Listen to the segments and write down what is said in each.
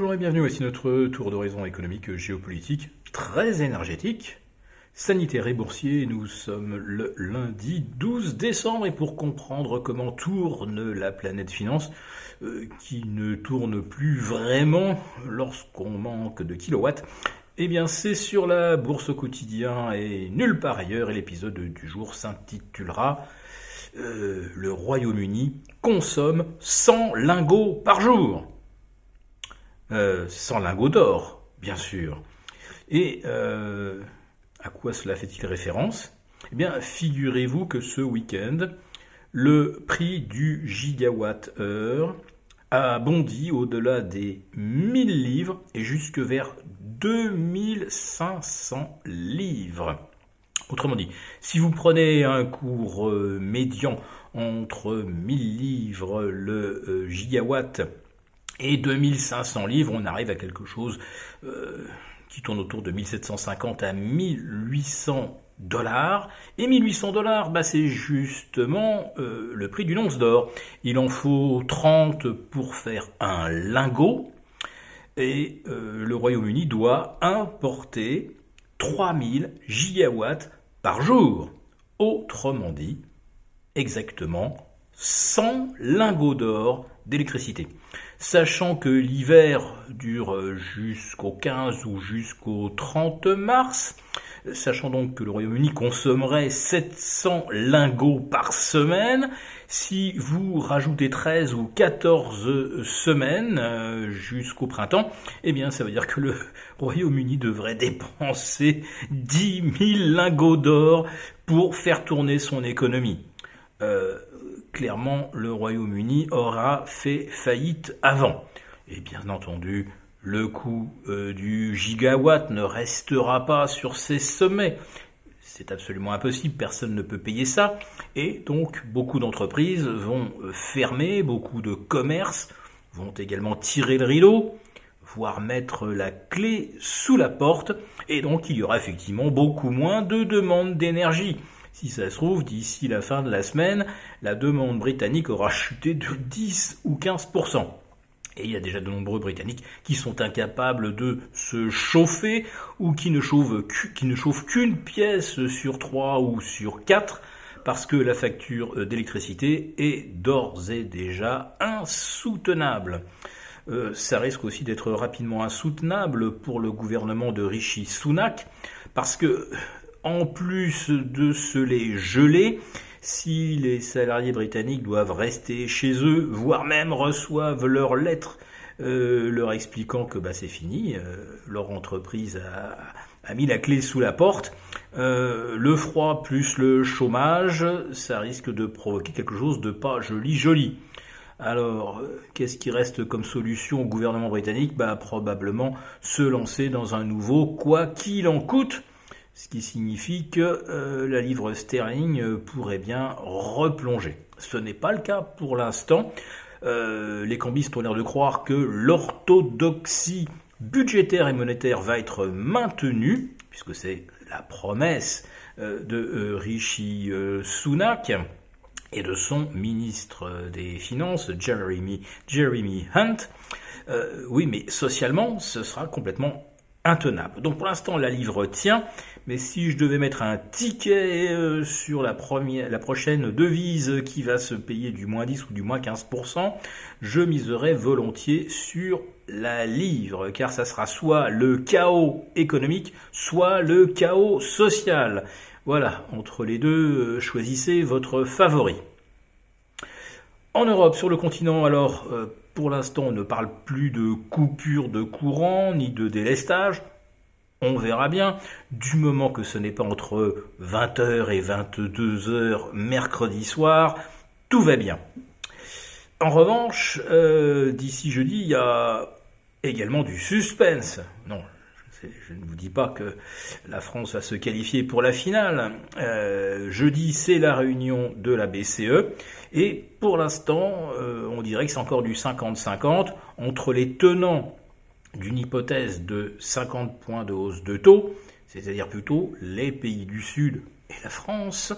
Bonjour et bienvenue, voici notre tour d'horizon économique géopolitique très énergétique, sanitaire et boursier. Nous sommes le lundi 12 décembre et pour comprendre comment tourne la planète finance, euh, qui ne tourne plus vraiment lorsqu'on manque de kilowatts, eh bien c'est sur la bourse au quotidien et nulle part ailleurs et l'épisode du jour s'intitulera euh, Le Royaume-Uni consomme 100 lingots par jour euh, sans lingots d'or, bien sûr. Et euh, à quoi cela fait-il référence? Eh bien, figurez-vous que ce week-end, le prix du gigawatt-heure a bondi au-delà des 1000 livres et jusque vers 2500 livres. Autrement dit, si vous prenez un cours euh, médian entre 1000 livres le gigawatt et 2500 livres, on arrive à quelque chose euh, qui tourne autour de 1750 à 1800 dollars. Et 1800 dollars, bah, c'est justement euh, le prix d'une once d'or. Il en faut 30 pour faire un lingot. Et euh, le Royaume-Uni doit importer 3000 gigawatts par jour. Autrement dit, exactement 100 lingots d'or d'électricité. Sachant que l'hiver dure jusqu'au 15 ou jusqu'au 30 mars, sachant donc que le Royaume-Uni consommerait 700 lingots par semaine, si vous rajoutez 13 ou 14 semaines euh, jusqu'au printemps, eh bien ça veut dire que le Royaume-Uni devrait dépenser 10 000 lingots d'or pour faire tourner son économie. Euh, clairement, le Royaume-Uni aura fait faillite avant. Et bien entendu, le coût euh, du gigawatt ne restera pas sur ses sommets. C'est absolument impossible, personne ne peut payer ça. Et donc, beaucoup d'entreprises vont euh, fermer, beaucoup de commerces vont également tirer le rideau, voire mettre la clé sous la porte. Et donc, il y aura effectivement beaucoup moins de demandes d'énergie. Si ça se trouve, d'ici la fin de la semaine, la demande britannique aura chuté de 10 ou 15%. Et il y a déjà de nombreux Britanniques qui sont incapables de se chauffer ou qui ne chauffent, qu'une pièce sur trois ou sur quatre parce que la facture d'électricité est d'ores et déjà insoutenable. Euh, ça risque aussi d'être rapidement insoutenable pour le gouvernement de Rishi Sunak parce que en plus de se les geler, si les salariés britanniques doivent rester chez eux, voire même reçoivent leur lettre euh, leur expliquant que bah, c'est fini, euh, leur entreprise a, mis la clé sous la porte, euh, le froid plus le chômage, ça risque de provoquer quelque chose de pas joli joli. Alors, qu'est-ce qui reste comme solution au gouvernement britannique? Bah, Probablement se lancer dans un nouveau quoi qu'il en coûte ce qui signifie que euh, la livre sterling euh, pourrait bien replonger. Ce n'est pas le cas pour l'instant. Euh, les cambistes ont l'air de croire que l'orthodoxie budgétaire et monétaire va être maintenue, puisque c'est la promesse de Rishi Sunak et de son ministre des Finances, Jeremy, Jeremy Hunt. oui, mais socialement, ce sera complètement intenable. Donc pour l'instant, la livre tient, mais si je devais mettre un ticket euh, sur la, la prochaine devise qui va se payer du moins 10 ou du moins 15%, je miserais volontiers sur la livre, car ça sera soit le chaos économique, soit le chaos social. Voilà, entre les deux, euh, choisissez votre favori. En Europe, sur le continent, alors, euh, pour l'instant, on ne parle plus de coupure de courant ni de délestage. On verra bien, du moment que ce n'est pas entre 20h et 22h mercredi soir, tout va bien. En revanche, euh, d'ici jeudi, il y a également du suspense. Non, je ne vous dis pas que la France va se qualifier pour la finale. Euh, jeudi, c'est la réunion de la BCE. Et pour l'instant, euh, on dirait que c'est encore du 50-50 entre les tenants d'une hypothèse de 50 points de hausse de taux, c'est-à-dire plutôt les pays du Sud et la France,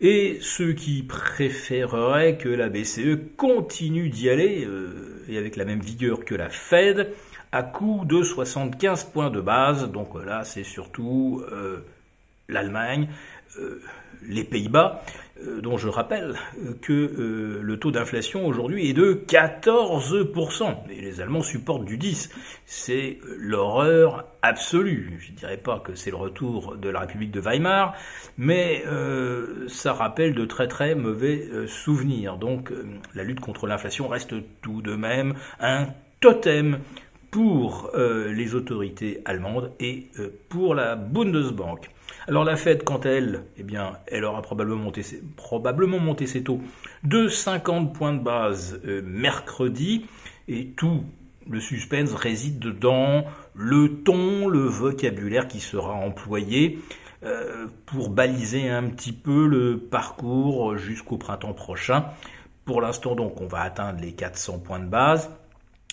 et ceux qui préféreraient que la BCE continue d'y aller, euh, et avec la même vigueur que la Fed, à coût de 75 points de base. Donc là, c'est surtout l'Allemagne, les Pays-Bas, euh, dont je rappelle euh, que euh, le taux d'inflation aujourd'hui est de 14%. Et les Allemands supportent du 10. C'est l'horreur absolue. Je ne dirais pas que c'est le retour de la République de Weimar, mais ça rappelle de très très mauvais souvenirs. Donc la lutte contre l'inflation reste tout de même un totem pour les autorités allemandes et pour la Bundesbank. Alors la Fed, quant à elle, eh bien, elle aura probablement monté, probablement monté ses taux de 50 points de base euh, mercredi, et tout le suspense réside dans le ton, le vocabulaire qui sera employé euh, pour baliser un petit peu le parcours jusqu'au printemps prochain. Pour l'instant, donc, on va atteindre les 400 points de base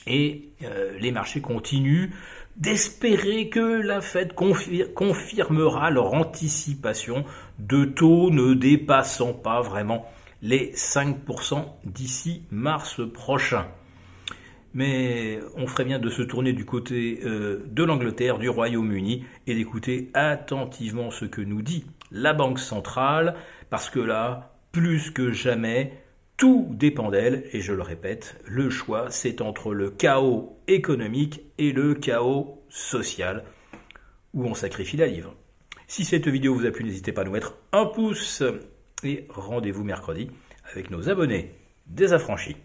et euh, les marchés continuent d'espérer que la Fed confirmera leur anticipation de taux ne dépassant pas vraiment les 5% d'ici mars prochain. Mais on ferait bien de se tourner du côté euh, de l'Angleterre, du Royaume-Uni, et d'écouter attentivement ce que nous dit la Banque centrale, parce que là, plus que jamais, tout dépend d'elle, et je le répète, le choix c'est entre le chaos économique et le chaos social, où on sacrifie la livre. Si cette vidéo vous a plu, n'hésitez pas à nous mettre un pouce, et rendez-vous mercredi avec nos abonnés désaffranchis.